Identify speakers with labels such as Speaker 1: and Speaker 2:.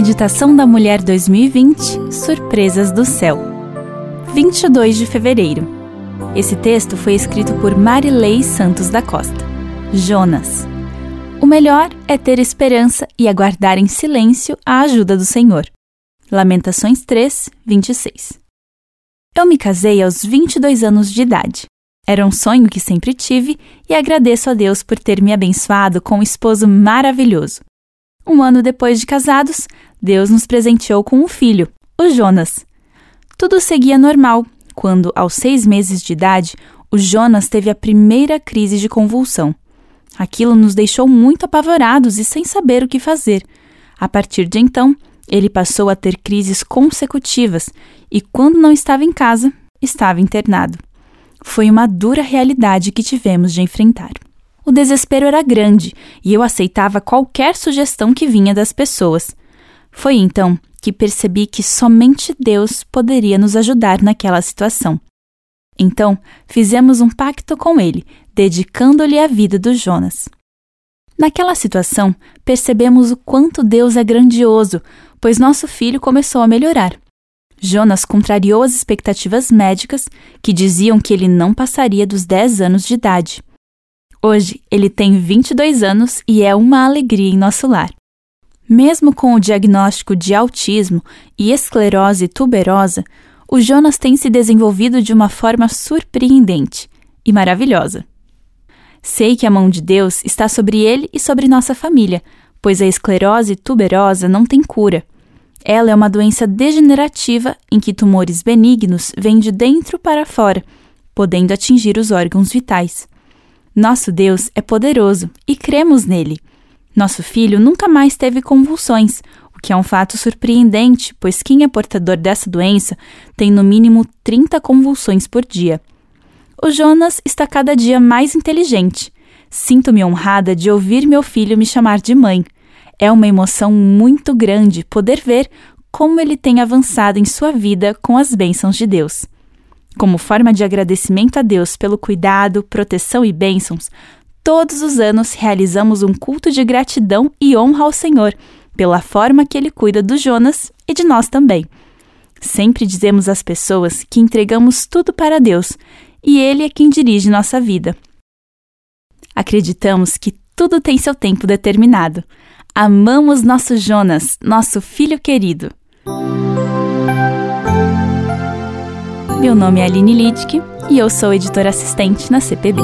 Speaker 1: Meditação da Mulher 2020 Surpresas do Céu. 22 de fevereiro. Esse texto foi escrito por Marilei Santos da Costa. Jonas. O melhor é ter esperança e aguardar em silêncio a ajuda do Senhor. Lamentações 3, 26. Eu me casei aos 22 anos de idade. Era um sonho que sempre tive e agradeço a Deus por ter me abençoado com um esposo maravilhoso. Um ano depois de casados, Deus nos presenteou com um filho, o Jonas. Tudo seguia normal, quando, aos seis meses de idade, o Jonas teve a primeira crise de convulsão. Aquilo nos deixou muito apavorados e sem saber o que fazer. A partir de então, ele passou a ter crises consecutivas e, quando não estava em casa, estava internado. Foi uma dura realidade que tivemos de enfrentar. O desespero era grande e eu aceitava qualquer sugestão que vinha das pessoas. Foi então que percebi que somente Deus poderia nos ajudar naquela situação. Então, fizemos um pacto com ele, dedicando-lhe a vida do Jonas. Naquela situação, percebemos o quanto Deus é grandioso, pois nosso filho começou a melhorar. Jonas contrariou as expectativas médicas, que diziam que ele não passaria dos 10 anos de idade. Hoje, ele tem 22 anos e é uma alegria em nosso lar. Mesmo com o diagnóstico de autismo e esclerose tuberosa, o Jonas tem se desenvolvido de uma forma surpreendente e maravilhosa. Sei que a mão de Deus está sobre ele e sobre nossa família, pois a esclerose tuberosa não tem cura. Ela é uma doença degenerativa em que tumores benignos vêm de dentro para fora, podendo atingir os órgãos vitais. Nosso Deus é poderoso e cremos nele. Nosso filho nunca mais teve convulsões, o que é um fato surpreendente, pois quem é portador dessa doença tem no mínimo 30 convulsões por dia. O Jonas está cada dia mais inteligente. Sinto-me honrada de ouvir meu filho me chamar de mãe. É uma emoção muito grande poder ver como ele tem avançado em sua vida com as bênçãos de Deus. Como forma de agradecimento a Deus pelo cuidado, proteção e bênçãos, Todos os anos realizamos um culto de gratidão e honra ao Senhor pela forma que ele cuida do Jonas e de nós também. Sempre dizemos às pessoas que entregamos tudo para Deus e Ele é quem dirige nossa vida. Acreditamos que tudo tem seu tempo determinado. Amamos nosso Jonas, nosso filho querido. Meu nome é Aline Lidke e eu sou editora assistente na CPB.